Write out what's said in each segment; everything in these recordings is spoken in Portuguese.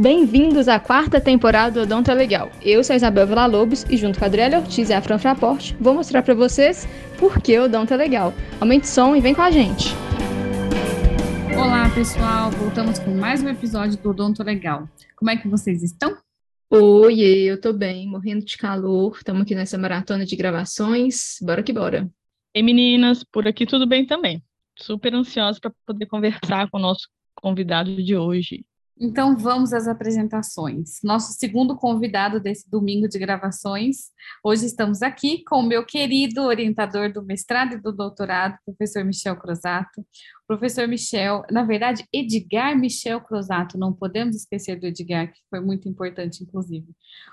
Bem-vindos à quarta temporada do Odonto é Legal. Eu sou a Isabel Villa-Lobos e junto com a Adriana Ortiz e a Fran Fraporte, vou mostrar para vocês por que o Odonto é Legal. Aumente o som e vem com a gente! Olá, pessoal! Voltamos com mais um episódio do Odonto é Legal. Como é que vocês estão? Oi, eu tô bem, morrendo de calor. Estamos aqui nessa maratona de gravações. Bora que bora. Ei, meninas, por aqui tudo bem também. Super ansiosa para poder conversar com o nosso convidado de hoje. Então vamos às apresentações. Nosso segundo convidado desse domingo de gravações. Hoje estamos aqui com o meu querido orientador do mestrado e do doutorado, professor Michel Crosato. Professor Michel, na verdade, Edgar Michel Crosato, não podemos esquecer do Edgar, que foi muito importante, inclusive.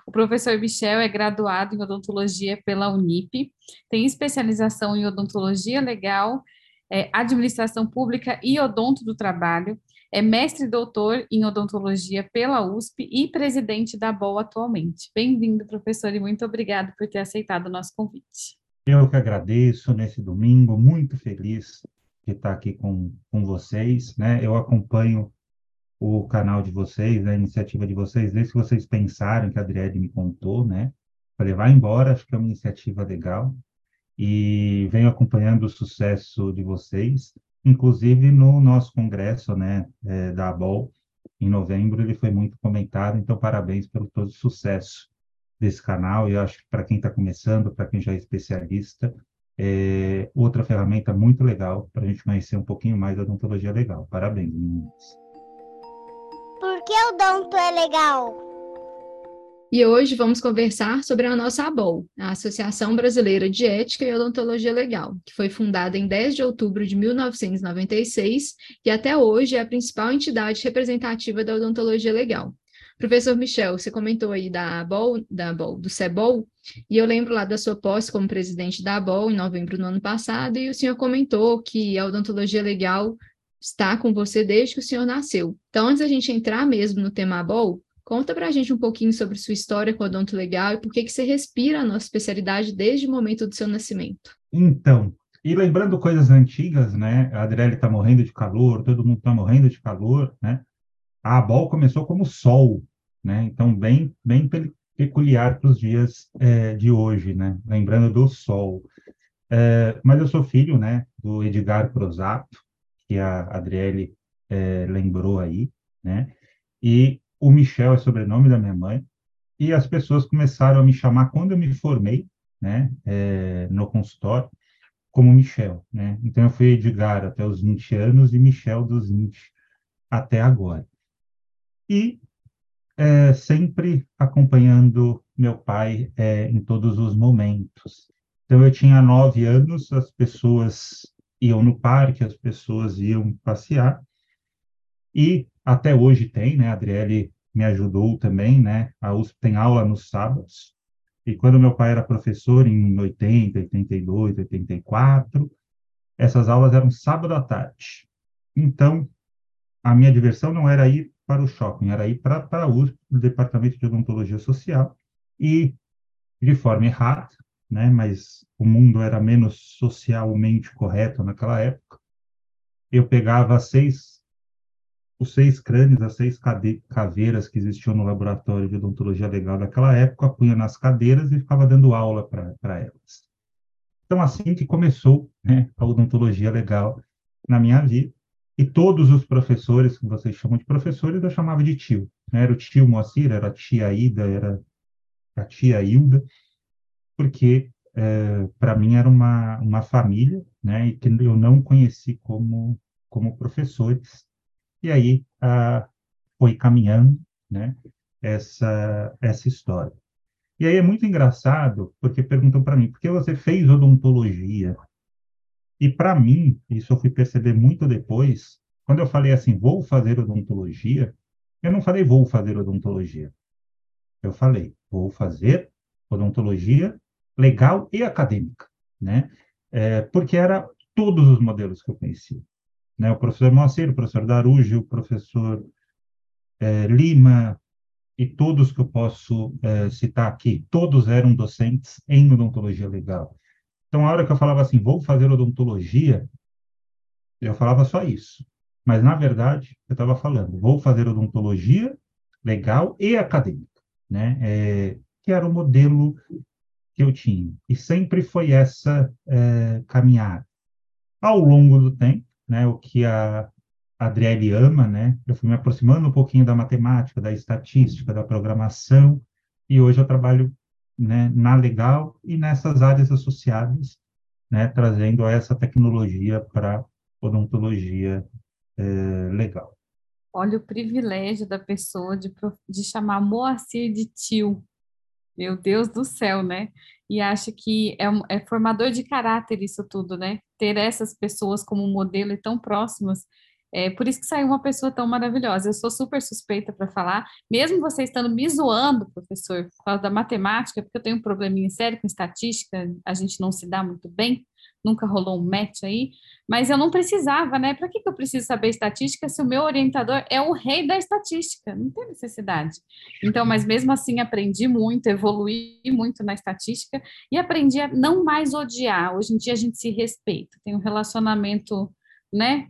O professor Michel é graduado em odontologia pela Unip, tem especialização em odontologia legal, é, administração pública e odonto do trabalho é mestre doutor em odontologia pela USP e presidente da BOL atualmente. Bem-vindo, professor, e muito obrigado por ter aceitado o nosso convite. Eu que agradeço nesse domingo, muito feliz de estar aqui com, com vocês, né? Eu acompanho o canal de vocês, a iniciativa de vocês, desde que vocês pensaram que a Adriele me contou, né? Falei, vai embora, acho que é uma iniciativa legal. E venho acompanhando o sucesso de vocês. Inclusive no nosso congresso, né, é, da ABOL, em novembro, ele foi muito comentado, então parabéns pelo todo o sucesso desse canal, e eu acho que para quem está começando, para quem já é especialista, é outra ferramenta muito legal para a gente conhecer um pouquinho mais da odontologia legal. Parabéns, meninas. Por que o odonto é legal? E hoje vamos conversar sobre a nossa ABOL, a Associação Brasileira de Ética e Odontologia Legal, que foi fundada em 10 de outubro de 1996 e até hoje é a principal entidade representativa da odontologia legal. Professor Michel, você comentou aí da ABOL, da ABOL, do CEBOL, e eu lembro lá da sua posse como presidente da ABOL em novembro do ano passado, e o senhor comentou que a odontologia legal está com você desde que o senhor nasceu. Então, antes da gente entrar mesmo no tema ABOL, Conta para a gente um pouquinho sobre sua história com o odonto legal e por que, que você respira a nossa especialidade desde o momento do seu nascimento. Então, e lembrando coisas antigas, né? A Adriele está morrendo de calor, todo mundo está morrendo de calor, né? A ABOL começou como sol, né? Então, bem, bem peculiar para os dias é, de hoje, né? Lembrando do sol. É, mas eu sou filho, né? Do Edgar Prosato, que a Adriele é, lembrou aí, né? E o Michel é sobrenome da minha mãe, e as pessoas começaram a me chamar quando eu me formei, né, é, no consultório, como Michel, né? Então eu fui Edgar até os 20 anos e Michel dos 20 até agora. E é, sempre acompanhando meu pai é, em todos os momentos. Então eu tinha nove anos, as pessoas iam no parque, as pessoas iam passear, e até hoje tem, né? A Adriele me ajudou também, né? A USP tem aula nos sábados. E quando meu pai era professor, em 80, 82, 84, essas aulas eram sábado à tarde. Então, a minha diversão não era ir para o shopping, era ir para, a USP, o Departamento de Odontologia Social, e de forma errada, né? Mas o mundo era menos socialmente correto naquela época. Eu pegava seis os seis crânios, as seis caveiras que existiam no laboratório de odontologia legal daquela época, punha nas cadeiras e ficava dando aula para elas. Então, assim que começou né, a odontologia legal na minha vida, e todos os professores, que vocês chamam de professores, eu chamava de tio. Né? Era o tio Moacir, era a tia Ida, era a tia Hilda, porque é, para mim era uma, uma família, né, e que eu não conheci como, como professores, e aí ah, foi caminhando, né, essa, essa história. E aí é muito engraçado, porque perguntam para mim, por que você fez odontologia? E para mim, isso eu fui perceber muito depois, quando eu falei assim, vou fazer odontologia, eu não falei vou fazer odontologia. Eu falei, vou fazer odontologia legal e acadêmica, né? É, porque era todos os modelos que eu conhecia né? o professor Moacir, o professor Darujo, o professor é, Lima, e todos que eu posso é, citar aqui, todos eram docentes em odontologia legal. Então, a hora que eu falava assim, vou fazer odontologia, eu falava só isso. Mas, na verdade, eu estava falando, vou fazer odontologia legal e acadêmica, né? É, que era o modelo que eu tinha. E sempre foi essa é, caminhada. Ao longo do tempo, né, o que a Adriele ama, né, eu fui me aproximando um pouquinho da matemática, da estatística, da programação, e hoje eu trabalho né, na legal e nessas áreas associadas, né, trazendo essa tecnologia para odontologia é, legal. Olha o privilégio da pessoa de, de chamar Moacir de tio. Meu Deus do céu, né? E acho que é, é formador de caráter isso tudo, né? Ter essas pessoas como modelo e tão próximas é por isso que saiu uma pessoa tão maravilhosa. Eu sou super suspeita para falar, mesmo você estando me zoando, professor, por causa da matemática, porque eu tenho um probleminha sério com estatística, a gente não se dá muito bem, nunca rolou um match aí, mas eu não precisava, né? Para que, que eu preciso saber estatística se o meu orientador é o rei da estatística? Não tem necessidade. Então, mas mesmo assim aprendi muito, evolui muito na estatística e aprendi a não mais odiar. Hoje em dia a gente se respeita, tem um relacionamento, né?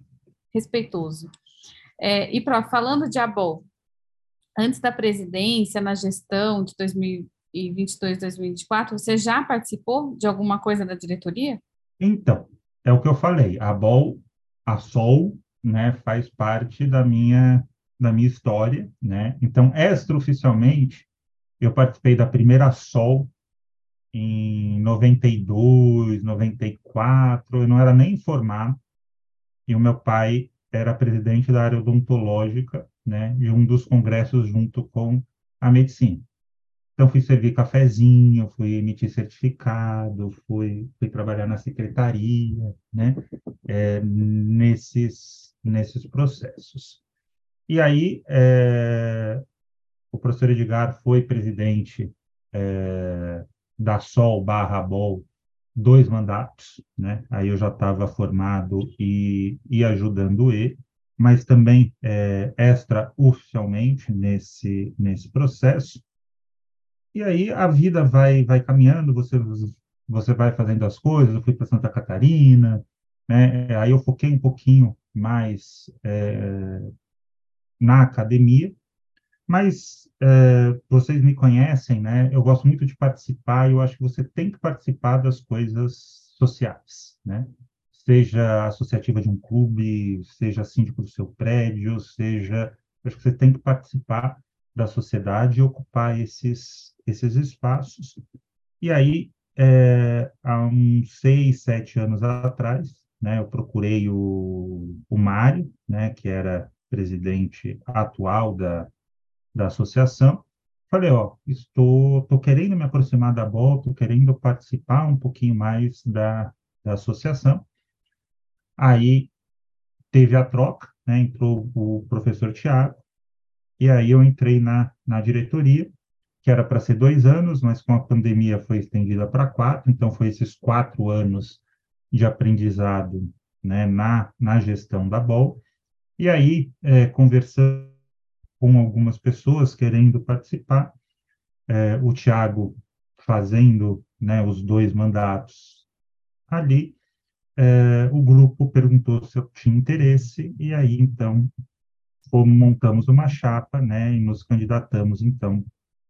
respeitoso. É, e, Prof, falando de ABOL, antes da presidência, na gestão de 2022, 2024, você já participou de alguma coisa da diretoria? Então, é o que eu falei, a ABOL, a SOL, né, faz parte da minha, da minha história, né, então, extraoficialmente, eu participei da primeira SOL em 92, 94, eu não era nem formado, e o meu pai era presidente da área odontológica, né, de um dos congressos junto com a medicina. Então, fui servir cafezinho, fui emitir certificado, fui, fui trabalhar na secretaria, né, é, nesses, nesses processos. E aí, é, o professor Edgar foi presidente é, da SOL barra BOL dois mandatos, né? Aí eu já estava formado e, e ajudando ele, mas também é, extra-oficialmente nesse, nesse processo. E aí a vida vai, vai caminhando, você, você vai fazendo as coisas. Eu fui para Santa Catarina, né? Aí eu foquei um pouquinho mais é, na academia, mas é, vocês me conhecem, né? Eu gosto muito de participar e eu acho que você tem que participar das coisas sociais, né? Seja associativa de um clube, seja síndico do seu prédio, seja... Acho que você tem que participar da sociedade e ocupar esses, esses espaços. E aí, é, há uns seis, sete anos atrás, né, eu procurei o, o Mário, né, que era presidente atual da, da associação. Falei, ó, estou, estou querendo me aproximar da BOL, estou querendo participar um pouquinho mais da, da associação. Aí teve a troca, né, entrou o professor Tiago, e aí eu entrei na, na diretoria, que era para ser dois anos, mas com a pandemia foi estendida para quatro, então foi esses quatro anos de aprendizado né, na, na gestão da BOL. E aí, é, conversando com algumas pessoas querendo participar, é, o Tiago fazendo né, os dois mandatos ali, é, o grupo perguntou se eu tinha interesse, e aí, então, montamos uma chapa, né, e nos candidatamos, então,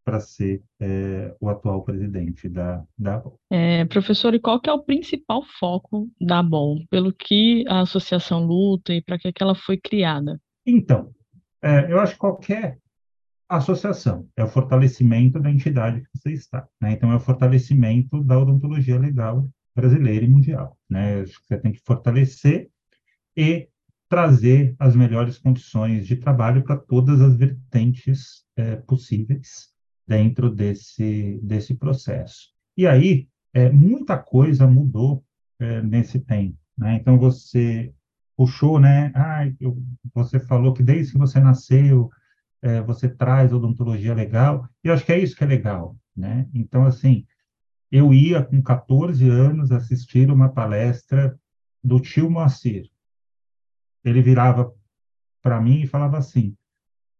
para ser é, o atual presidente da, da ABOL. É, professor, e qual que é o principal foco da ABOL? Pelo que a associação luta e para que, que ela foi criada? Então, é, eu acho que qualquer associação é o fortalecimento da entidade que você está. Né? Então, é o fortalecimento da odontologia legal brasileira e mundial. Né? Acho que você tem que fortalecer e trazer as melhores condições de trabalho para todas as vertentes é, possíveis dentro desse, desse processo. E aí, é, muita coisa mudou é, nesse tempo. Né? Então, você puxou, né? Ah, eu, você falou que desde que você nasceu, é, você traz odontologia legal, e eu acho que é isso que é legal, né? Então, assim, eu ia com 14 anos assistir uma palestra do tio Moacir. Ele virava para mim e falava assim: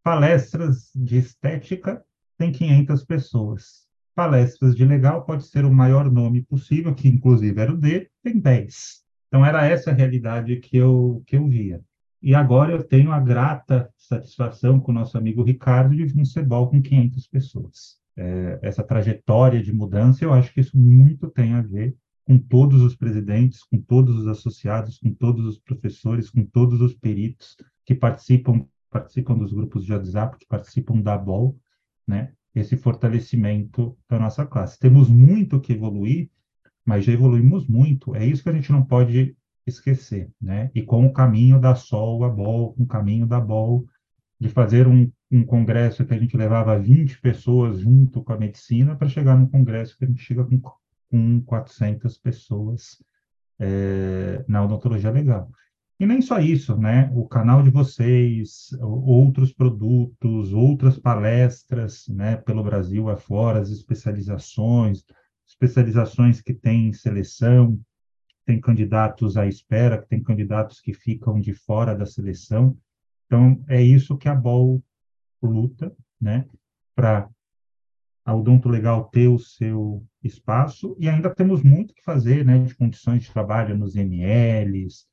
palestras de estética tem 500 pessoas. Palestras de legal pode ser o maior nome possível, que inclusive era o dele, tem 10. Então, era essa a realidade que eu, que eu via. E agora eu tenho a grata satisfação com o nosso amigo Ricardo de vir um CEBOL com 500 pessoas. É, essa trajetória de mudança, eu acho que isso muito tem a ver com todos os presidentes, com todos os associados, com todos os professores, com todos os peritos que participam participam dos grupos de WhatsApp, que participam da BOL, né? Esse fortalecimento da nossa classe. Temos muito que evoluir, mas já evoluímos muito. É isso que a gente não pode esquecer, né? E com o caminho da SOL a BOL, com o caminho da BOL, de fazer um, um congresso que a gente levava 20 pessoas junto com a medicina para chegar num congresso que a gente chega com, com 400 pessoas é, na odontologia legal. E nem só isso, né? O canal de vocês, outros produtos, outras palestras, né? Pelo Brasil afora, as especializações, especializações que têm seleção, tem candidatos à espera, tem candidatos que ficam de fora da seleção. Então, é isso que a BOL luta, né, para a Odonto Legal ter o seu espaço, e ainda temos muito que fazer, né, de condições de trabalho nos MLs,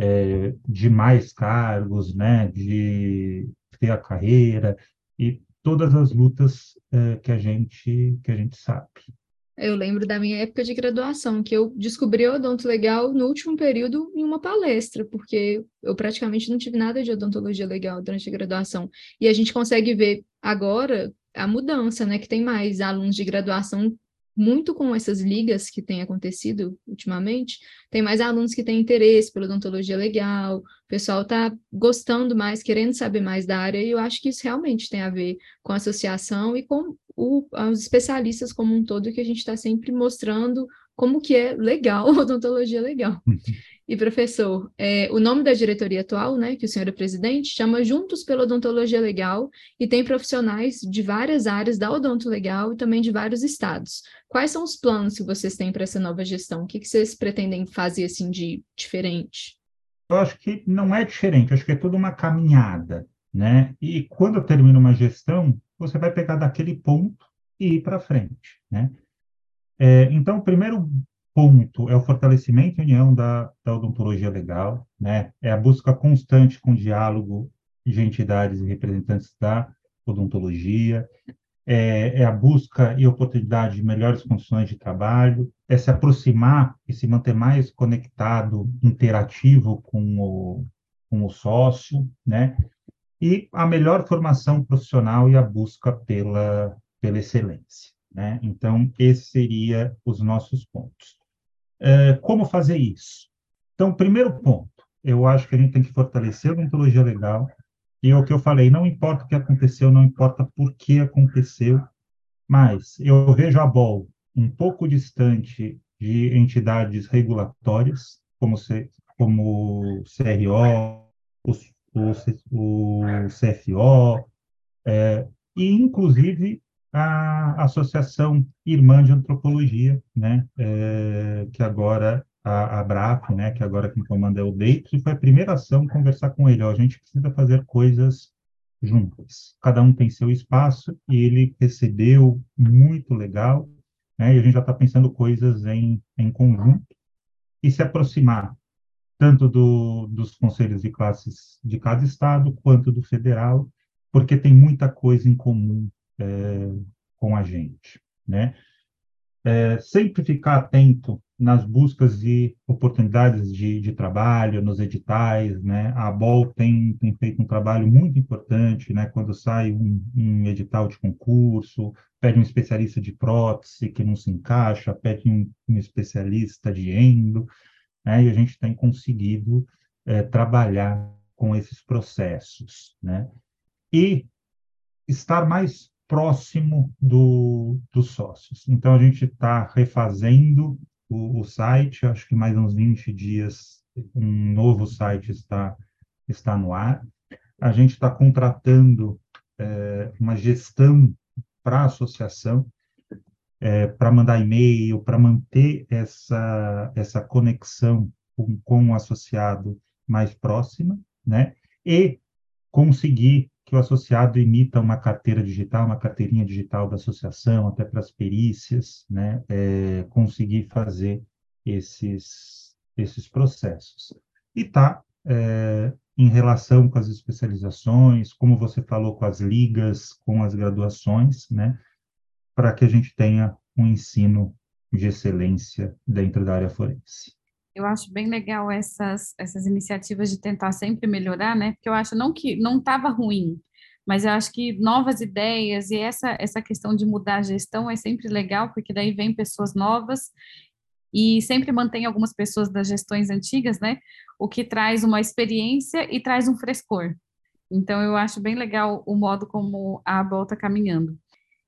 é, de mais cargos, né, de ter a carreira, e todas as lutas é, que a gente que a gente sabe. Eu lembro da minha época de graduação, que eu descobri odonto legal no último período em uma palestra, porque eu praticamente não tive nada de odontologia legal durante a graduação. E a gente consegue ver agora a mudança, né? Que tem mais alunos de graduação muito com essas ligas que têm acontecido ultimamente, tem mais alunos que têm interesse pela odontologia legal, o pessoal está gostando mais, querendo saber mais da área, e eu acho que isso realmente tem a ver com a associação e com o, os especialistas como um todo, que a gente está sempre mostrando como que é legal odontologia legal. E, professor, é, o nome da diretoria atual, né, que o senhor é presidente, chama Juntos pela Odontologia Legal e tem profissionais de várias áreas da odonto legal e também de vários estados. Quais são os planos que vocês têm para essa nova gestão? O que, que vocês pretendem fazer assim de diferente? Eu acho que não é diferente, acho que é toda uma caminhada, né? E quando termina uma gestão, você vai pegar daquele ponto e ir para frente, né? É, então, o primeiro ponto é o fortalecimento e união da, da odontologia legal, né? É a busca constante com diálogo de entidades e representantes da odontologia, é, é, a busca e oportunidade de melhores condições de trabalho, é se aproximar e se manter mais conectado, interativo com o, com o sócio, né? E a melhor formação profissional e a busca pela, pela excelência, né? Então, esses seriam os nossos pontos. É, como fazer isso? Então, primeiro ponto, eu acho que a gente tem que fortalecer a odontologia legal, e é o que eu falei, não importa o que aconteceu, não importa por que aconteceu, mas eu vejo a BOL um pouco distante de entidades regulatórias, como, C, como CRO, o, o, o CFO, é, e inclusive a Associação Irmã de Antropologia, né, é, que agora a, a né, que agora quem comanda é o Deitos, e foi a primeira ação conversar com ele, ó, a gente precisa fazer coisas juntas. Cada um tem seu espaço e ele recebeu muito legal, né, e a gente já está pensando coisas em, em conjunto. E se aproximar tanto do, dos conselhos de classes de cada estado quanto do federal, porque tem muita coisa em comum com a gente, né? É, sempre ficar atento nas buscas de oportunidades de, de, trabalho, nos editais, né? A BOL tem, tem, feito um trabalho muito importante, né? Quando sai um, um, edital de concurso, pede um especialista de prótese que não se encaixa, pede um, um especialista de endo, né? E a gente tem conseguido é, trabalhar com esses processos, né? E estar mais próximo do, dos sócios. Então, a gente está refazendo o, o, site, acho que mais uns 20 dias um novo site está, está no ar. A gente está contratando é, uma gestão para a associação, é, para mandar e-mail, para manter essa, essa conexão com, com o associado mais próxima, né? E conseguir que o associado emita uma carteira digital, uma carteirinha digital da associação, até para as perícias, né, é, conseguir fazer esses, esses processos. E está é, em relação com as especializações, como você falou, com as ligas, com as graduações, né, para que a gente tenha um ensino de excelência dentro da área forense. Eu acho bem legal essas, essas iniciativas de tentar sempre melhorar, né? Porque eu acho não que não estava ruim, mas eu acho que novas ideias e essa, essa questão de mudar a gestão é sempre legal, porque daí vem pessoas novas e sempre mantém algumas pessoas das gestões antigas, né? O que traz uma experiência e traz um frescor. Então, eu acho bem legal o modo como a ABOL está caminhando.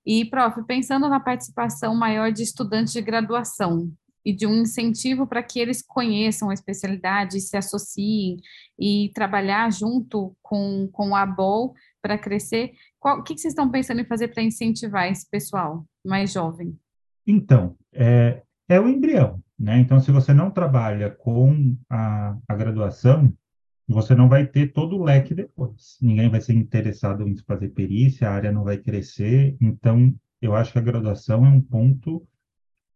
E, prof, pensando na participação maior de estudantes de graduação e de um incentivo para que eles conheçam a especialidade, se associem e trabalhar junto com, com a ABOL para crescer, qual, o que, que vocês estão pensando em fazer para incentivar esse pessoal mais jovem? Então, é, é o embrião, né? Então, se você não trabalha com a, a graduação, você não vai ter todo o leque depois. Ninguém vai ser interessado em fazer perícia, a área não vai crescer. Então, eu acho que a graduação é um ponto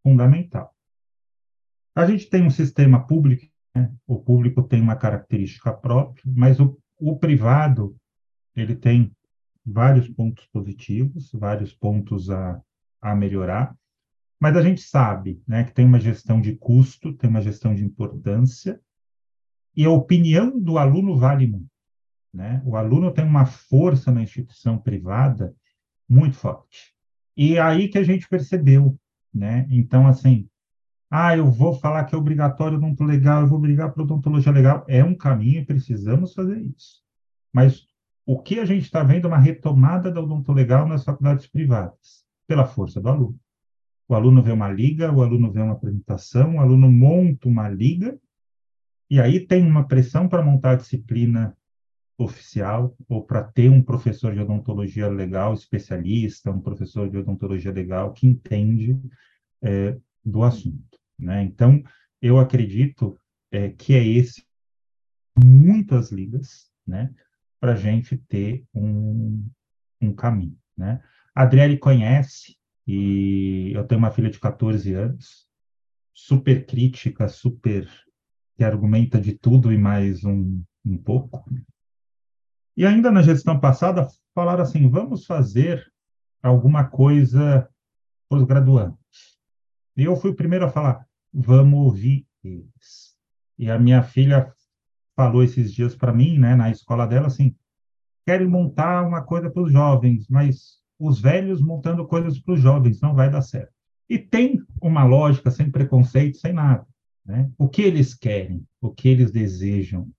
fundamental. A gente tem um sistema público, né? o público tem uma característica própria, mas o, o privado ele tem vários pontos positivos, vários pontos a, a melhorar. Mas a gente sabe né, que tem uma gestão de custo, tem uma gestão de importância, e a opinião do aluno vale muito. Né? O aluno tem uma força na instituição privada muito forte. E é aí que a gente percebeu. Né? Então, assim, ah, eu vou falar que é obrigatório odonto legal, eu vou brigar por odontologia legal. É um caminho e precisamos fazer isso. Mas o que a gente está vendo é uma retomada da odonto legal nas faculdades privadas, pela força do aluno. O aluno vê uma liga, o aluno vê uma apresentação, o aluno monta uma liga, e aí tem uma pressão para montar a disciplina oficial, ou para ter um professor de odontologia legal, especialista, um professor de odontologia legal que entende é, do assunto. Né? Então, eu acredito é, que é esse muitas ligas, né, para a gente ter um, um caminho, né? A Adriele conhece e eu tenho uma filha de 14 anos, super crítica, super que argumenta de tudo e mais um, um pouco. E ainda na gestão passada falaram assim: vamos fazer alguma coisa para os graduantes. E eu fui o primeiro a falar: vamos ouvir eles. E a minha filha falou esses dias para mim, né, na escola dela, assim: querem montar uma coisa para os jovens, mas os velhos montando coisas para os jovens, não vai dar certo. E tem uma lógica, sem preconceito, sem nada. Né? O que eles querem, o que eles desejam,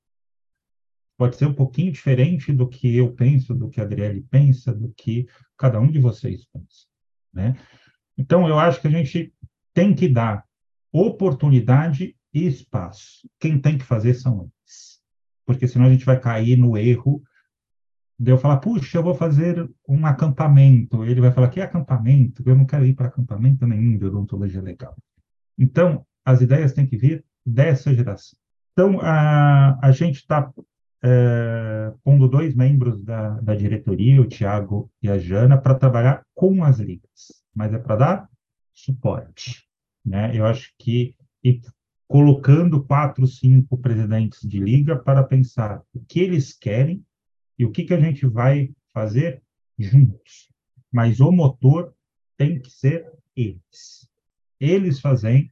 pode ser um pouquinho diferente do que eu penso, do que a Adriele pensa, do que cada um de vocês pensa. Né? Então, eu acho que a gente tem que dar oportunidade e espaço. Quem tem que fazer são eles. Porque senão a gente vai cair no erro de eu falar, puxa, eu vou fazer um acampamento. Ele vai falar, que acampamento? Eu não quero ir para acampamento nenhum de odontologia legal. Então, as ideias têm que vir dessa geração. Então, a, a gente está é, pondo dois membros da, da diretoria, o Tiago e a Jana, para trabalhar com as ligas, mas é para dar suporte. Né? Eu acho que e colocando quatro, cinco presidentes de liga para pensar o que eles querem e o que, que a gente vai fazer juntos? Mas o motor tem que ser eles. Eles fazem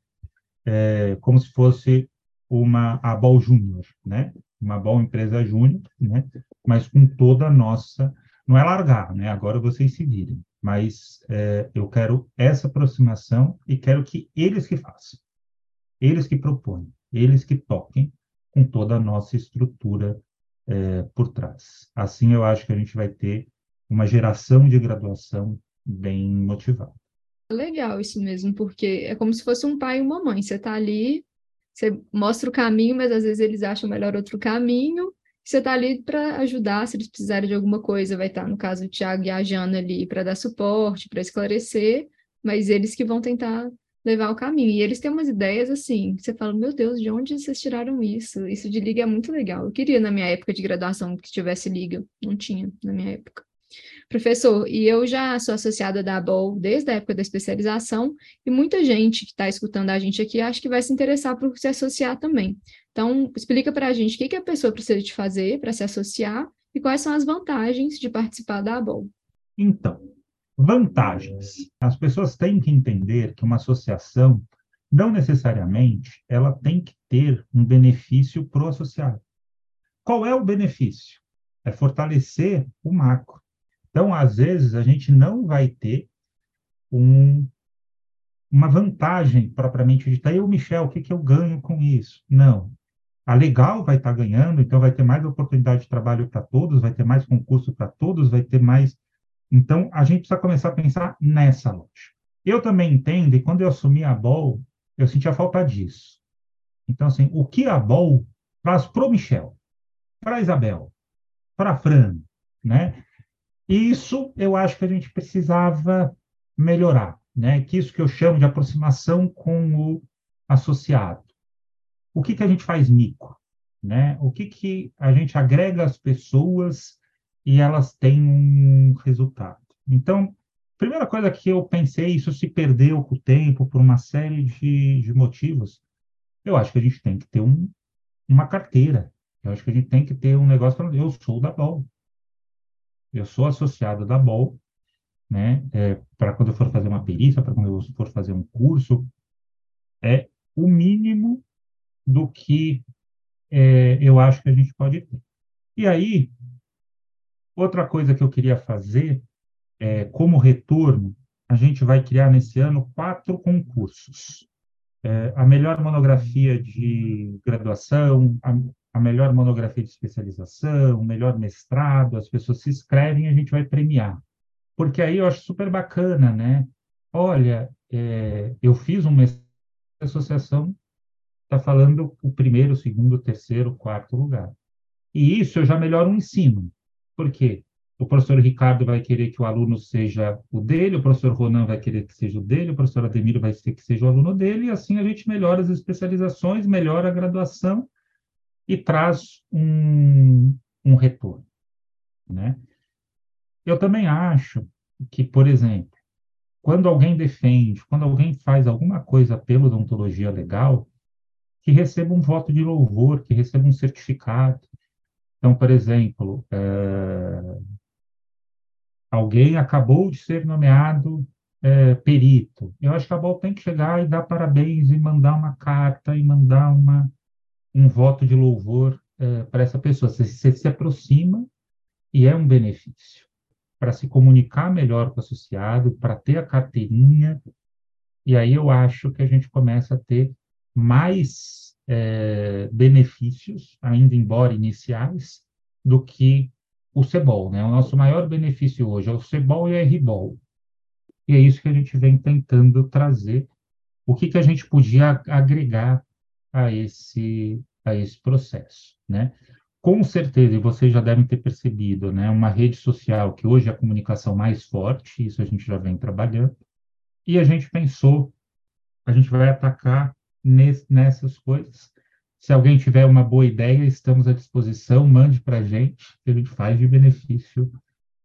é, como se fosse uma Abol Júnior, né? Uma Abol empresa júnior, né? Mas com toda a nossa, não é largar, né? Agora vocês se virem. Mas é, eu quero essa aproximação e quero que eles que façam, eles que propõem, eles que toquem com toda a nossa estrutura é, por trás. Assim, eu acho que a gente vai ter uma geração de graduação bem motivada. Legal isso mesmo, porque é como se fosse um pai e uma mãe. Você está ali, você mostra o caminho, mas às vezes eles acham melhor outro caminho. Você está ali para ajudar, se eles precisarem de alguma coisa, vai estar, tá, no caso, o Tiago e a Jana ali para dar suporte, para esclarecer, mas eles que vão tentar levar o caminho. E eles têm umas ideias assim, você fala, meu Deus, de onde vocês tiraram isso? Isso de liga é muito legal. Eu queria na minha época de graduação que tivesse liga, não tinha na minha época. Professor, e eu já sou associada da ABOL desde a época da especialização, e muita gente que está escutando a gente aqui acho que vai se interessar por se associar também. Então, explica para a gente o que, que a pessoa precisa de fazer para se associar e quais são as vantagens de participar da ABOL. Então, vantagens. As pessoas têm que entender que uma associação, não necessariamente, ela tem que ter um benefício para o associado. Qual é o benefício? É fortalecer o macro. Então, às vezes, a gente não vai ter um, uma vantagem propriamente dita. Eu, Michel, o que, que eu ganho com isso? Não. A legal vai estar ganhando, então vai ter mais oportunidade de trabalho para todos, vai ter mais concurso para todos, vai ter mais. Então, a gente precisa começar a pensar nessa lógica. Eu também entendo, e quando eu assumi a BOL, eu sentia falta disso. Então, assim, o que a BOL traz para o Michel, para a Isabel, para a Fran, né? Isso eu acho que a gente precisava melhorar, né? Que isso que eu chamo de aproximação com o associado o que, que a gente faz mico? Né? O que, que a gente agrega às pessoas e elas têm um resultado? Então, primeira coisa que eu pensei, isso se perdeu com o tempo por uma série de, de motivos. Eu acho que a gente tem que ter um, uma carteira. Eu acho que a gente tem que ter um negócio eu sou da BOL. Eu sou associado da BOL, né? É, para quando eu for fazer uma perícia, para quando eu for fazer um curso, é o mínimo do que é, eu acho que a gente pode ter. E aí, outra coisa que eu queria fazer, é, como retorno, a gente vai criar nesse ano quatro concursos. É, a melhor monografia de graduação, a, a melhor monografia de especialização, o melhor mestrado, as pessoas se inscrevem e a gente vai premiar. Porque aí eu acho super bacana, né? Olha, é, eu fiz um mestrado de associação está falando o primeiro, o segundo, o terceiro, o quarto lugar. E isso eu já melhoro o ensino. Por quê? O professor Ricardo vai querer que o aluno seja o dele, o professor Ronan vai querer que seja o dele, o professor Ademir vai querer que seja o aluno dele, e assim a gente melhora as especializações, melhora a graduação e traz um, um retorno. Né? Eu também acho que, por exemplo, quando alguém defende, quando alguém faz alguma coisa pela odontologia legal, que receba um voto de louvor, que receba um certificado. Então, por exemplo, é, alguém acabou de ser nomeado é, perito. Eu acho que a BOL tem que chegar e dar parabéns e mandar uma carta e mandar uma, um voto de louvor é, para essa pessoa. Você, você se aproxima e é um benefício para se comunicar melhor com o associado, para ter a carteirinha. E aí eu acho que a gente começa a ter mais é, benefícios, ainda embora iniciais, do que o CEBOL. Né? O nosso maior benefício hoje é o CEBOL e a RBOL. E é isso que a gente vem tentando trazer. O que, que a gente podia agregar a esse, a esse processo, né? Com certeza, e vocês já devem ter percebido, né? Uma rede social que hoje é a comunicação mais forte, isso a gente já vem trabalhando, e a gente pensou, a gente vai atacar nessas coisas. Se alguém tiver uma boa ideia, estamos à disposição, mande para a gente, que a gente faz de benefício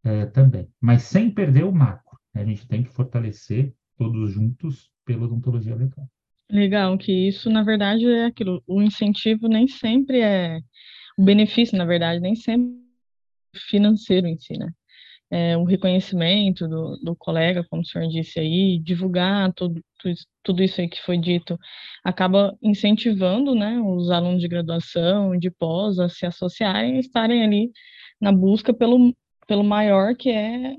é, também. Mas sem perder o macro. Né? A gente tem que fortalecer todos juntos pela odontologia legal. Legal, que isso, na verdade, é aquilo. O incentivo nem sempre é. O benefício, na verdade, nem sempre é financeiro em si, né? é, o reconhecimento do, do colega, como o senhor disse aí, divulgar tudo, tudo isso aí que foi dito, acaba incentivando né, os alunos de graduação, de pós, a se associarem e estarem ali na busca pelo, pelo maior, que é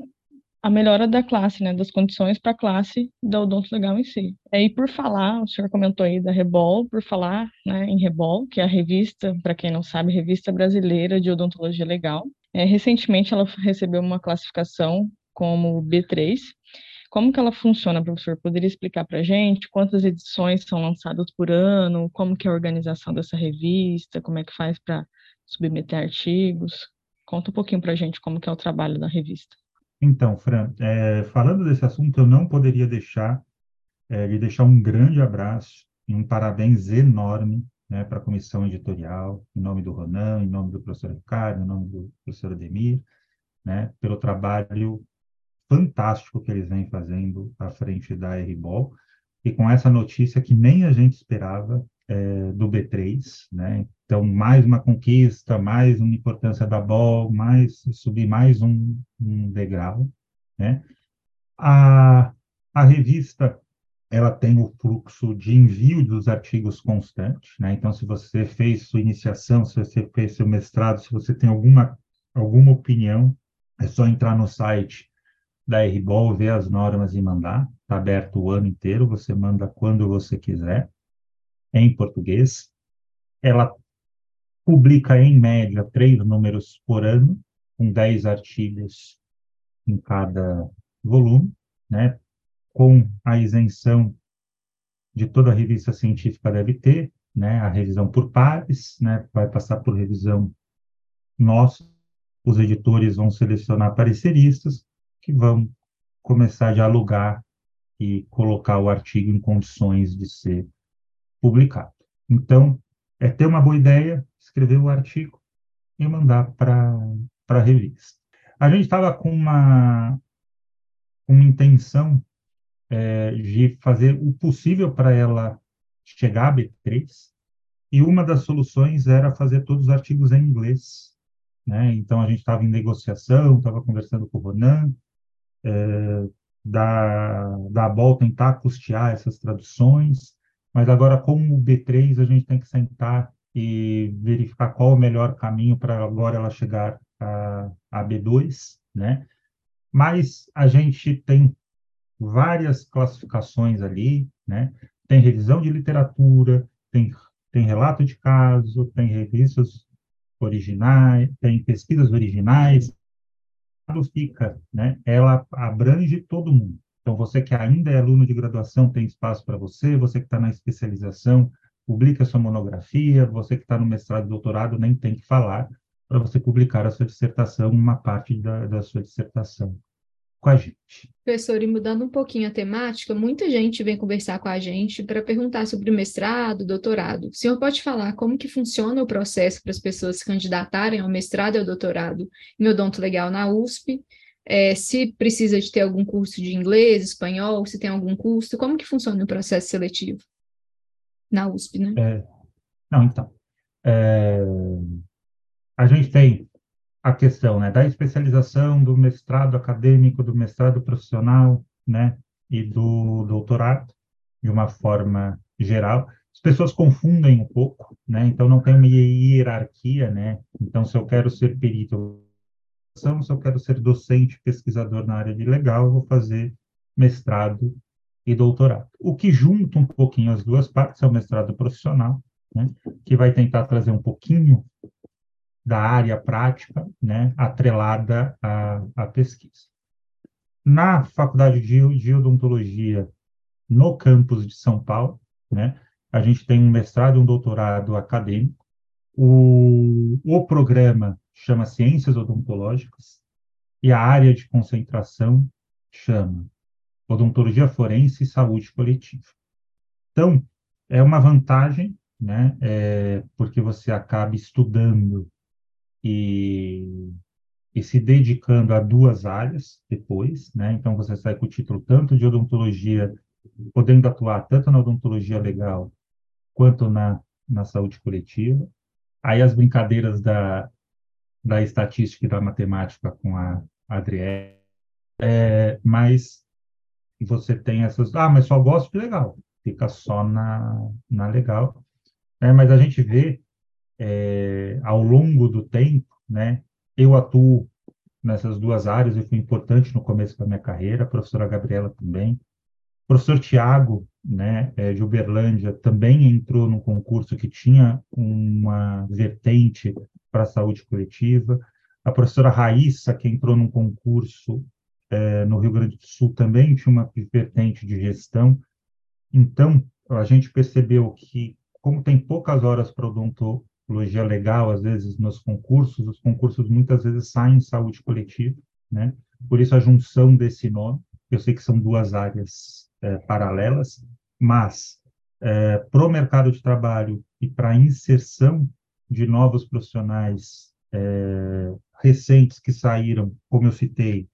a melhora da classe, né, das condições para a classe da odonto legal em si. E por falar, o senhor comentou aí da Rebol, por falar né, em Rebol, que é a revista, para quem não sabe, Revista Brasileira de Odontologia Legal, é, recentemente ela recebeu uma classificação como B3. Como que ela funciona, professor? Poderia explicar para a gente quantas edições são lançadas por ano, como que é a organização dessa revista, como é que faz para submeter artigos? Conta um pouquinho para gente como que é o trabalho da revista. Então, Fran, é, falando desse assunto, eu não poderia deixar é, de deixar um grande abraço e um parabéns enorme né, para a comissão editorial, em nome do Ronan, em nome do professor Ricardo, em nome do professor Ademir, né, pelo trabalho fantástico que eles vêm fazendo à frente da RBOL, e com essa notícia que nem a gente esperava é, do B3, né? Então, mais uma conquista, mais uma importância da BOL, mais subir mais um, um degrau, né? A, a revista ela tem o fluxo de envio dos artigos constante, né? Então, se você fez sua iniciação, se você fez seu mestrado, se você tem alguma alguma opinião, é só entrar no site da RBOL, ver as normas e mandar. Está aberto o ano inteiro, você manda quando você quiser, em português. Ela publica, em média, três números por ano, com dez artigos em cada volume, né? com a isenção de toda a revista científica deve ter, né? a revisão por pares, né? vai passar por revisão nossa, os editores vão selecionar pareceristas, que vão começar a dialogar e colocar o artigo em condições de ser publicado. Então, é ter uma boa ideia, escrever o artigo e mandar para a revista. A gente estava com uma, uma intenção é, de fazer o possível para ela chegar a B3, e uma das soluções era fazer todos os artigos em inglês. Né? Então, a gente estava em negociação, estava conversando com o Ronan, é, da, da ABOL tentar custear essas traduções, mas agora, como o B3, a gente tem que sentar e verificar qual o melhor caminho para agora ela chegar a, a B2, né? Mas a gente tem várias classificações ali, né? Tem revisão de literatura, tem, tem relato de caso, tem revistas originais, tem pesquisas originais, fica, né? Ela abrange todo mundo. Então, você que ainda é aluno de graduação tem espaço para você, você que está na especialização, publica sua monografia, você que está no mestrado e doutorado nem tem que falar para você publicar a sua dissertação, uma parte da, da sua dissertação com a gente. Professor, e mudando um pouquinho a temática, muita gente vem conversar com a gente para perguntar sobre mestrado, doutorado. O senhor pode falar como que funciona o processo para as pessoas se candidatarem ao mestrado e ao doutorado em odonto legal na USP? É, se precisa de ter algum curso de inglês, espanhol, se tem algum curso, como que funciona o processo seletivo na USP, né? É, não, então, é, a gente tem a questão né, da especialização, do mestrado acadêmico, do mestrado profissional, né, e do doutorado, de uma forma geral. As pessoas confundem um pouco, né, então não tem uma hierarquia, né, então se eu quero ser perito, se eu quero ser docente, pesquisador na área de legal, vou fazer mestrado e doutorado. O que junta um pouquinho as duas partes é o mestrado profissional, né, que vai tentar trazer um pouquinho da área prática, né, atrelada à, à pesquisa. Na Faculdade de, de Odontologia, no campus de São Paulo, né, a gente tem um mestrado e um doutorado acadêmico. O, o programa chama Ciências Odontológicas e a área de concentração chama Odontologia Forense e Saúde Coletiva. Então, é uma vantagem, né, é, porque você acaba estudando e, e se dedicando a duas áreas depois, né? Então você sai com o título tanto de odontologia, podendo atuar tanto na odontologia legal quanto na, na saúde coletiva. Aí as brincadeiras da, da estatística e da matemática com a Adriele, é, mas você tem essas, ah, mas só gosto de legal, fica só na, na legal. É, mas a gente vê é, ao longo do tempo, né? Eu atuo nessas duas áreas e foi importante no começo da minha carreira, a professora Gabriela também. O professor Tiago, né, é, de Uberlândia, também entrou num concurso que tinha uma vertente para a saúde coletiva. A professora Raíssa, que entrou num concurso é, no Rio Grande do Sul, também tinha uma vertente de gestão. Então, a gente percebeu que, como tem poucas horas para odonto, psicologia legal, às vezes, nos concursos, os concursos muitas vezes saem em saúde coletiva, né? Por isso a junção desse nome, eu sei que são duas áreas é, paralelas, mas é, para o mercado de trabalho e para a inserção de novos profissionais é, recentes que saíram, como eu citei,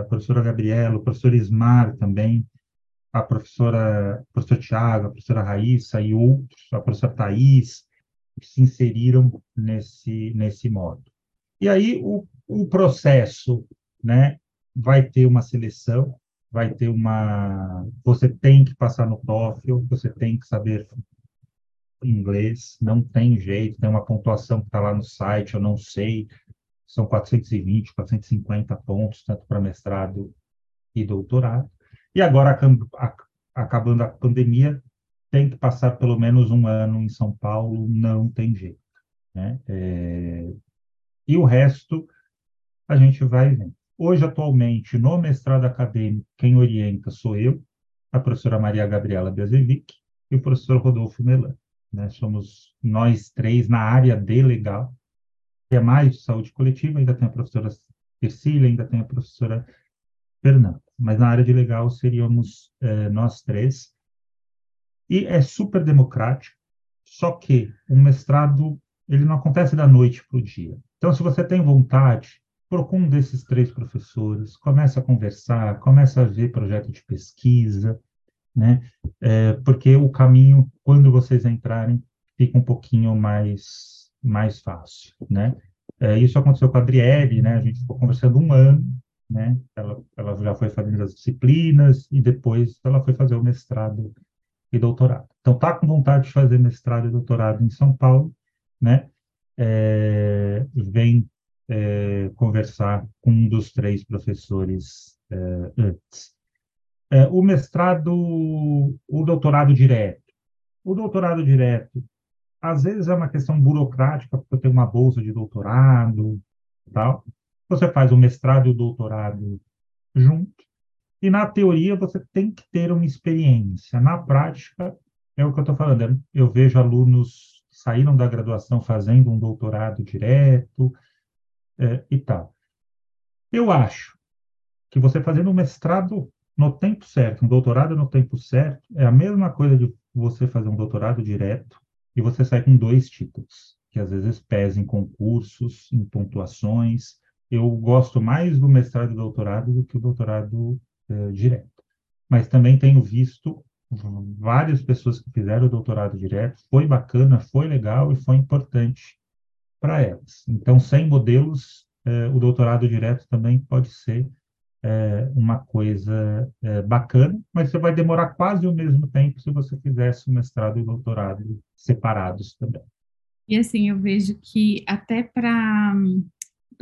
a professora Gabriela, o professor Ismar também, a professora, o professor Tiago, a professora Raíssa e outros, a professora Thais, se inseriram nesse, nesse modo. E aí o, o processo, né, vai ter uma seleção, vai ter uma, você tem que passar no TOEFL, você tem que saber inglês, não tem jeito, tem uma pontuação que está lá no site, eu não sei, são 420, 450 pontos, tanto para mestrado e doutorado. E agora, acabando a pandemia, tem que passar pelo menos um ano em São Paulo, não tem jeito. Né? É... E o resto a gente vai vendo. Hoje, atualmente, no mestrado acadêmico, quem orienta sou eu, a professora Maria Gabriela Bezevic e o professor Rodolfo Melan. Né? Somos nós três na área de legal, mais de saúde coletiva, ainda tem a professora Ercília, ainda tem a professora Fernanda. Mas na área de legal seríamos é, nós três. E é super democrático, só que o mestrado ele não acontece da noite para o dia. Então, se você tem vontade, procura um desses três professores, começa a conversar, começa a ver projeto de pesquisa, né? É, porque o caminho, quando vocês entrarem, fica um pouquinho mais, mais fácil, né? É, isso aconteceu com a Adriele, né? A gente ficou conversando um ano, né? Ela, ela já foi fazendo as disciplinas e depois ela foi fazer o mestrado e doutorado. Então, tá com vontade de fazer mestrado e doutorado em São Paulo, né? É, vem é, conversar com um dos três professores é, antes. É, o mestrado, o doutorado direto. O doutorado direto, às vezes é uma questão burocrática, porque eu tenho uma bolsa de doutorado, tal. Você faz o mestrado e o doutorado junto, e na teoria você tem que ter uma experiência. Na prática, é o que eu estou falando. Eu vejo alunos que saíram da graduação fazendo um doutorado direto é, e tal. Eu acho que você fazendo um mestrado no tempo certo, um doutorado no tempo certo, é a mesma coisa de você fazer um doutorado direto e você sai com dois títulos, que às vezes pesam em concursos, em pontuações. Eu gosto mais do mestrado e doutorado do que o doutorado é, direto. Mas também tenho visto várias pessoas que fizeram o doutorado direto, foi bacana, foi legal e foi importante para elas. Então, sem modelos, é, o doutorado direto também pode ser é, uma coisa é, bacana, mas você vai demorar quase o mesmo tempo se você fizesse o mestrado e o doutorado separados também. E assim, eu vejo que até para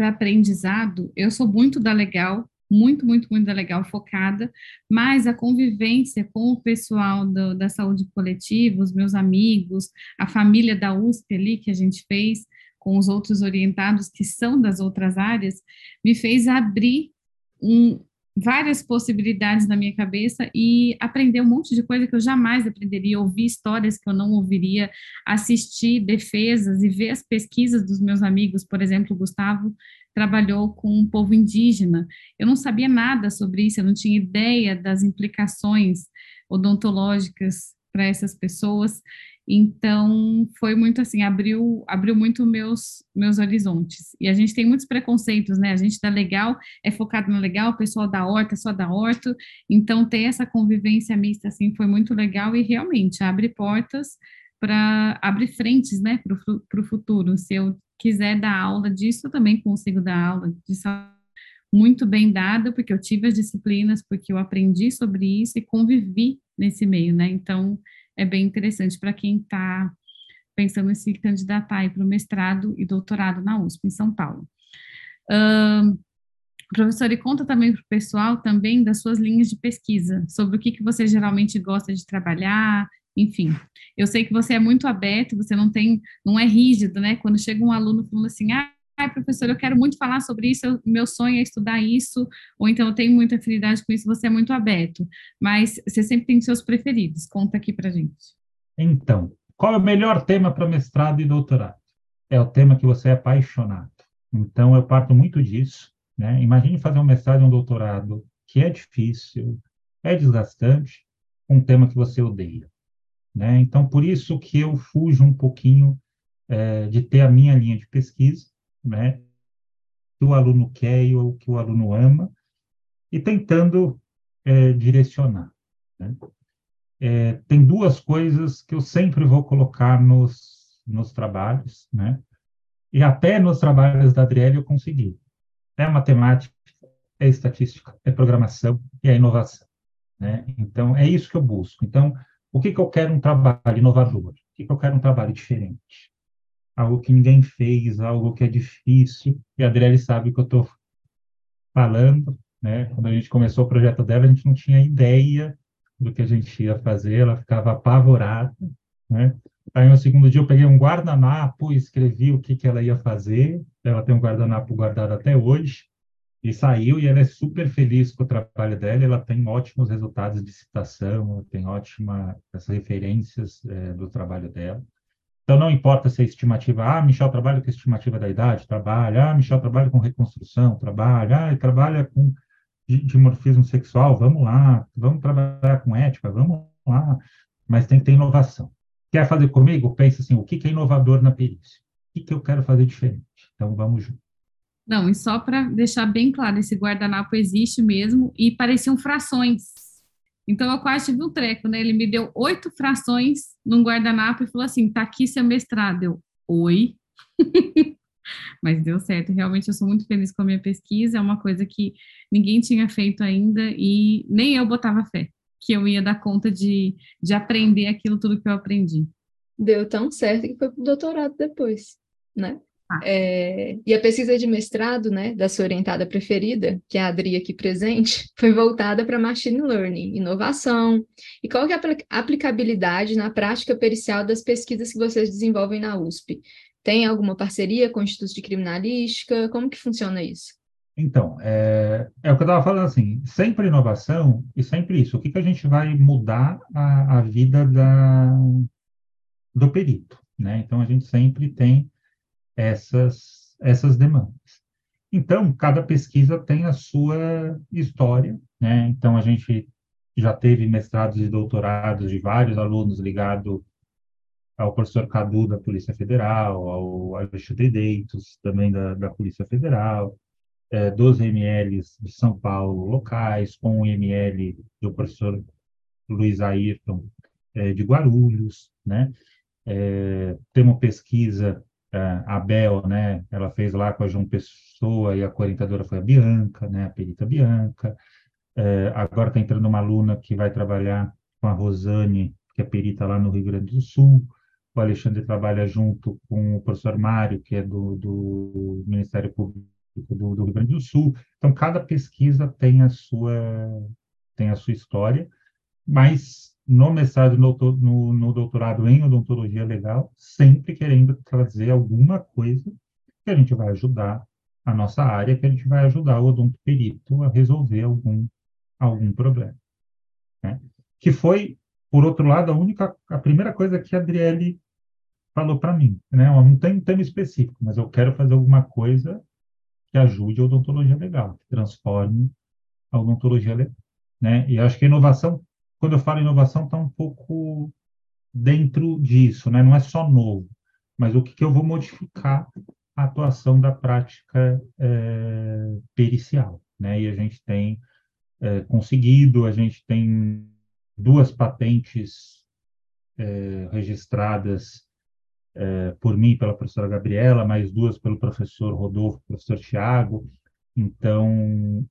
aprendizado, eu sou muito da legal, muito, muito, muito legal, focada, mas a convivência com o pessoal do, da saúde coletiva, os meus amigos, a família da USP ali que a gente fez, com os outros orientados que são das outras áreas, me fez abrir um, várias possibilidades na minha cabeça e aprender um monte de coisa que eu jamais aprenderia, ouvir histórias que eu não ouviria, assistir defesas e ver as pesquisas dos meus amigos, por exemplo, o Gustavo trabalhou com um povo indígena. Eu não sabia nada sobre isso, eu não tinha ideia das implicações odontológicas para essas pessoas. Então, foi muito assim, abriu, abriu muito meus, meus horizontes. E a gente tem muitos preconceitos, né? A gente da legal é focado no legal, o pessoal da horta é só da horta. Então, ter essa convivência mista, assim, foi muito legal e realmente abre portas para, abre frentes, né, para o futuro. Se eu quiser dar aula disso, eu também consigo dar aula disso muito bem dada, porque eu tive as disciplinas, porque eu aprendi sobre isso e convivi nesse meio, né? Então, é bem interessante para quem está pensando em se candidatar para o mestrado e doutorado na USP, em São Paulo. Uh, professor, e conta também para o pessoal também das suas linhas de pesquisa, sobre o que, que você geralmente gosta de trabalhar, enfim. Eu sei que você é muito aberto, você não tem, não é rígido, né? Quando chega um aluno falando assim, ah, ai, professor, eu quero muito falar sobre isso, eu, meu sonho é estudar isso, ou então eu tenho muita afinidade com isso, você é muito aberto. Mas você sempre tem seus preferidos. Conta aqui para gente. Então, qual é o melhor tema para mestrado e doutorado? É o tema que você é apaixonado. Então, eu parto muito disso. Né? Imagine fazer um mestrado e um doutorado que é difícil, é desgastante, um tema que você odeia. Né? Então, por isso que eu fujo um pouquinho é, de ter a minha linha de pesquisa, né? que o aluno quer e o que o aluno ama, e tentando é, direcionar. Né? É, tem duas coisas que eu sempre vou colocar nos, nos trabalhos, né? e até nos trabalhos da Adriele eu consegui. É matemática, é estatística, é programação e a inovação. Né? Então, é isso que eu busco. Então, o que, que eu quero um trabalho inovador? O que, que eu quero um trabalho diferente? Algo que ninguém fez, algo que é difícil. E a Adriele sabe que eu estou falando. Né? Quando a gente começou o projeto dela, a gente não tinha ideia do que a gente ia fazer, ela ficava apavorada. Né? Aí, no segundo dia, eu peguei um guardanapo e escrevi o que, que ela ia fazer. Ela tem um guardanapo guardado até hoje e saiu e ela é super feliz com o trabalho dela, ela tem ótimos resultados de citação, tem ótimas referências é, do trabalho dela. Então, não importa se é estimativa, ah, Michel trabalha com estimativa da idade, trabalha, ah, Michel trabalha com reconstrução, trabalha, ah, trabalha com dimorfismo sexual, vamos lá, vamos trabalhar com ética, vamos lá, mas tem que ter inovação. Quer fazer comigo? Pensa assim, o que é inovador na perícia? O que eu quero fazer diferente? Então, vamos junto. Não, e só para deixar bem claro, esse guardanapo existe mesmo e pareciam frações. Então eu quase tive um treco, né? Ele me deu oito frações num guardanapo e falou assim: tá aqui seu mestrado. Eu, oi. Mas deu certo. Realmente eu sou muito feliz com a minha pesquisa. É uma coisa que ninguém tinha feito ainda e nem eu botava fé que eu ia dar conta de, de aprender aquilo tudo que eu aprendi. Deu tão certo que foi para o doutorado depois, né? Ah. É, e a pesquisa de mestrado, né, da sua orientada preferida, que é a Adri aqui presente, foi voltada para machine learning, inovação, e qual que é a aplicabilidade na prática pericial das pesquisas que vocês desenvolvem na USP? Tem alguma parceria com institutos de criminalística? Como que funciona isso? Então, é, é o que eu estava falando assim, sempre inovação e sempre isso. O que, que a gente vai mudar a, a vida da, do perito, né? Então, a gente sempre tem essas, essas demandas. Então, cada pesquisa tem a sua história, né? Então, a gente já teve mestrados e doutorados de vários alunos ligados ao professor Cadu da Polícia Federal, ao Alexandre Deitos, também da, da Polícia Federal, é, dos MLs de São Paulo locais, com o ML do professor Luiz Ayrton é, de Guarulhos, né? É, tem uma pesquisa a Bel, né, ela fez lá com a João Pessoa e a orientadora foi a Bianca, né, a perita Bianca. É, agora está entrando uma aluna que vai trabalhar com a Rosane, que é perita lá no Rio Grande do Sul. O Alexandre trabalha junto com o professor Mário, que é do, do Ministério Público do, do Rio Grande do Sul. Então, cada pesquisa tem a sua, tem a sua história, mas no mestrado no, no, doutorado em odontologia legal, sempre querendo trazer alguma coisa que a gente vai ajudar a nossa área, que a gente vai ajudar o odontoperito a resolver algum, algum problema. Né? Que foi, por outro lado, a única, a primeira coisa que a Adriele falou para mim, né? Não tem um tema específico, mas eu quero fazer alguma coisa que ajude a odontologia legal, que transforme a odontologia legal, né? E acho que a inovação quando eu falo inovação, está um pouco dentro disso, né? não é só novo, mas o que, que eu vou modificar a atuação da prática é, pericial. Né? E a gente tem é, conseguido, a gente tem duas patentes é, registradas por mim pela professora Gabriela, mais duas pelo professor Rodolfo, professor Tiago. Então,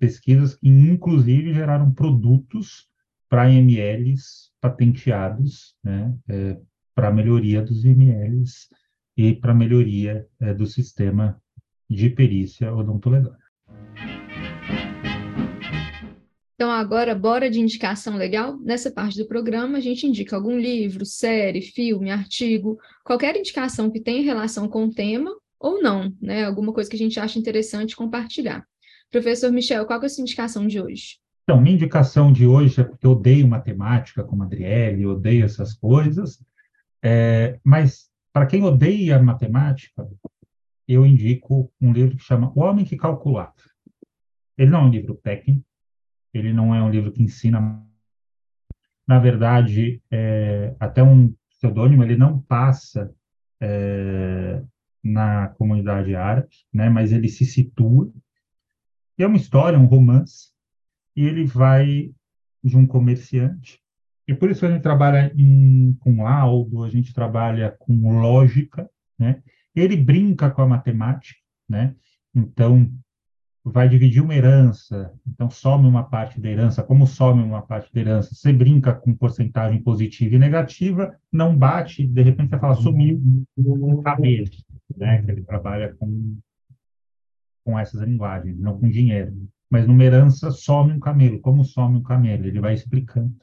pesquisas que, inclusive, geraram produtos para IMLs patenteados, né, é, para melhoria dos IMLs e para melhoria é, do sistema de perícia odontológica. Então, agora, bora de indicação legal? Nessa parte do programa, a gente indica algum livro, série, filme, artigo, qualquer indicação que tenha relação com o tema ou não, né? Alguma coisa que a gente acha interessante compartilhar. Professor Michel, qual é a sua indicação de hoje? Então, minha indicação de hoje é porque eu odeio matemática, como a Adriele, odeio essas coisas, é, mas para quem odeia matemática, eu indico um livro que chama O Homem que Calculava. Ele não é um livro técnico, ele não é um livro que ensina. Na verdade, é, até um pseudônimo, ele não passa é, na comunidade árabe, né? Mas ele se situa. E é uma história, um romance, e ele vai de um comerciante. E por isso a gente trabalha em, com laudo, a gente trabalha com lógica, né? Ele brinca com a matemática, né? Então, vai dividir uma herança, então some uma parte da herança, como some uma parte da herança, você brinca com porcentagem positiva e negativa, não bate, de repente você fala, sumiu um cabelo, né, ele trabalha com, com essas linguagens, não com dinheiro. Mas numa herança some um camelo, como some um camelo, ele vai explicando.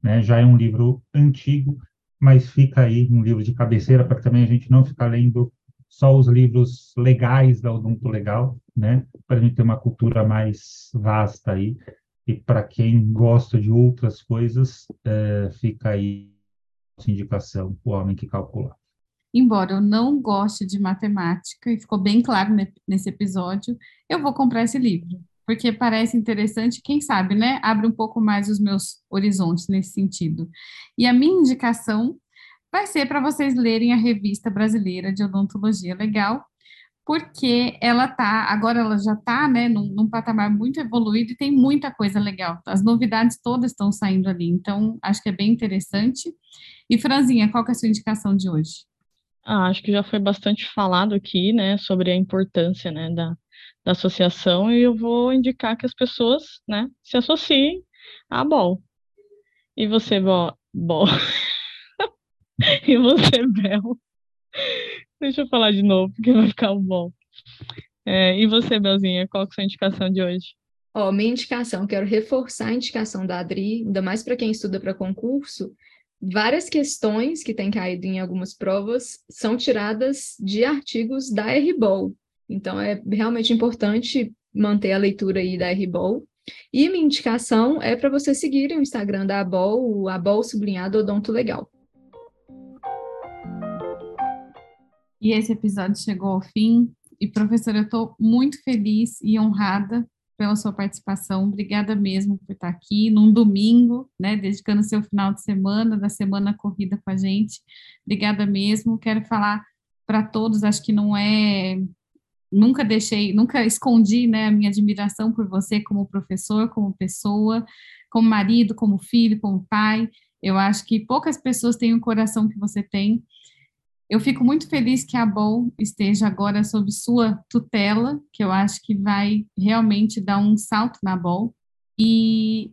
Né? Já é um livro antigo, mas fica aí um livro de cabeceira para também a gente não ficar lendo só os livros legais da Odonto Legal, né? Para a gente ter uma cultura mais vasta aí. E para quem gosta de outras coisas, é, fica aí a indicação, o homem que calcula. Embora eu não goste de matemática, e ficou bem claro nesse episódio, eu vou comprar esse livro, porque parece interessante, quem sabe, né? Abre um pouco mais os meus horizontes nesse sentido. E a minha indicação vai ser para vocês lerem a revista brasileira de odontologia legal, porque ela tá, agora ela já está, né, num, num, patamar muito evoluído e tem muita coisa legal. As novidades todas estão saindo ali, então acho que é bem interessante. E Franzinha, qual que é a sua indicação de hoje? Ah, acho que já foi bastante falado aqui, né, sobre a importância, né, da, da associação e eu vou indicar que as pessoas, né, se associem à BOL. E você, BOL? E você, Bel. Deixa eu falar de novo, porque vai ficar bom. É, e você, Belzinha, qual é a sua indicação de hoje? Ó, minha indicação, quero reforçar a indicação da Adri, ainda mais para quem estuda para concurso. Várias questões que têm caído em algumas provas são tiradas de artigos da RBOL. Então, é realmente importante manter a leitura aí da RBOL. E minha indicação é para vocês seguirem o Instagram da ABOL, o ABOL sublinhado Odonto Legal. E esse episódio chegou ao fim. E, professora, eu estou muito feliz e honrada pela sua participação. Obrigada mesmo por estar aqui num domingo, né, dedicando seu final de semana, da semana corrida com a gente. Obrigada mesmo. Quero falar para todos, acho que não é nunca deixei, nunca escondi, né, a minha admiração por você como professor, como pessoa, como marido, como filho, como pai. Eu acho que poucas pessoas têm o coração que você tem eu fico muito feliz que a BOL esteja agora sob sua tutela, que eu acho que vai realmente dar um salto na BOL. E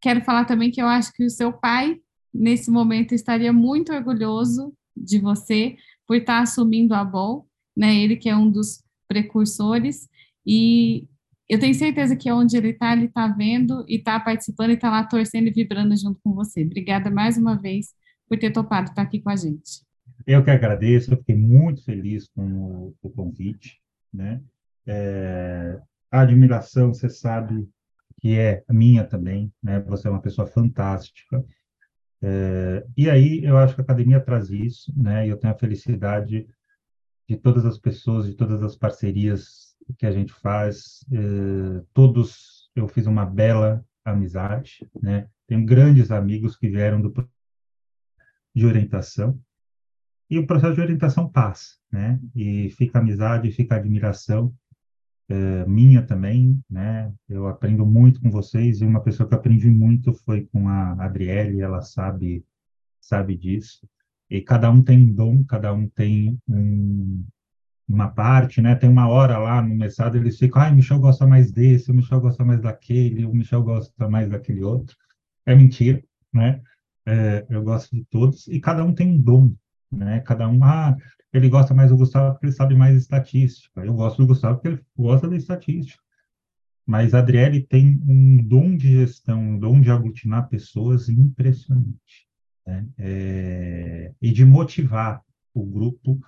quero falar também que eu acho que o seu pai, nesse momento, estaria muito orgulhoso de você por estar assumindo a BOL, né? Ele que é um dos precursores. E eu tenho certeza que onde ele está, ele está vendo e está participando e está lá torcendo e vibrando junto com você. Obrigada mais uma vez por ter topado estar aqui com a gente. Eu que agradeço, eu fiquei muito feliz com o, o convite, né? É, a admiração, você sabe que é minha também, né? Você é uma pessoa fantástica. É, e aí eu acho que a academia traz isso, né? E eu tenho a felicidade de todas as pessoas, de todas as parcerias que a gente faz, é, todos eu fiz uma bela amizade, né? Tenho grandes amigos que vieram do de orientação, e o processo de orientação passa, né? E fica amizade, fica admiração é, minha também, né? Eu aprendo muito com vocês e uma pessoa que aprendi muito foi com a Adriele, ela sabe sabe disso. E cada um tem um dom, cada um tem um, uma parte, né? Tem uma hora lá no mestrado eles ficam, ai, o Michel gosta mais desse, o Michel gosta mais daquele, o Michel gosta mais daquele outro. É mentira, né? É, eu gosto de todos e cada um tem um dom, né? Cada um, ah, ele gosta mais do Gustavo porque ele sabe mais estatística. Eu gosto do Gustavo porque ele gosta da estatística. Mas a Adriele tem um dom de gestão, um dom de aglutinar pessoas impressionante. Né? É, e de motivar o grupo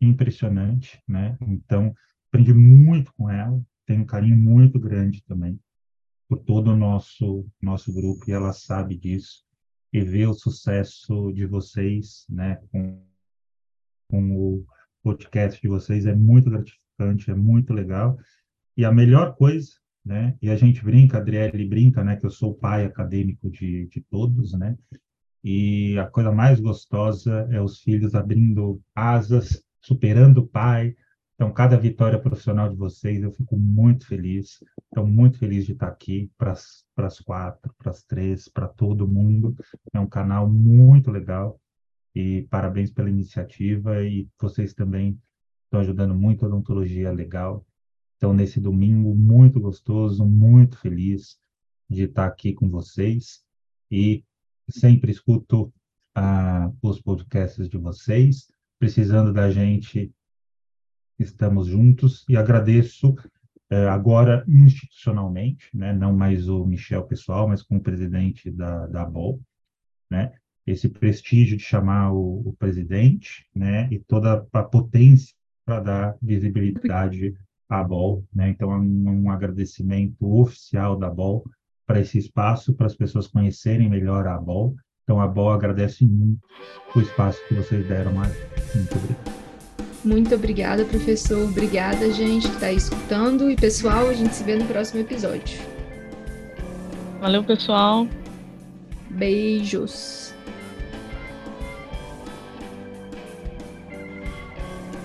impressionante, né? Então, aprendi muito com ela, tenho um carinho muito grande também por todo o nosso nosso grupo e ela sabe disso e ver o sucesso de vocês, né, com, com o podcast de vocês é muito gratificante, é muito legal. E a melhor coisa, né, e a gente brinca, Adriele brinca, né, que eu sou o pai acadêmico de, de todos, né, e a coisa mais gostosa é os filhos abrindo asas superando o pai. Então, cada vitória profissional de vocês, eu fico muito feliz. Estou muito feliz de estar aqui para as quatro, para as três, para todo mundo. É um canal muito legal e parabéns pela iniciativa e vocês também estão ajudando muito a odontologia legal. Então, nesse domingo muito gostoso, muito feliz de estar aqui com vocês e sempre escuto ah, os podcasts de vocês. Precisando da gente, estamos juntos e agradeço eh, agora institucionalmente, né, não mais o Michel pessoal, mas como presidente da, da ABOL, né, esse prestígio de chamar o, o presidente, né, e toda a potência para dar visibilidade à BOL, né, então é um, um agradecimento oficial da BOL para esse espaço, para as pessoas conhecerem melhor a BOL, então a BOL agradece muito o espaço que vocês deram a Muito obrigado. Muito obrigada, professor. Obrigada, gente, que está escutando. E, pessoal, a gente se vê no próximo episódio. Valeu, pessoal. Beijos.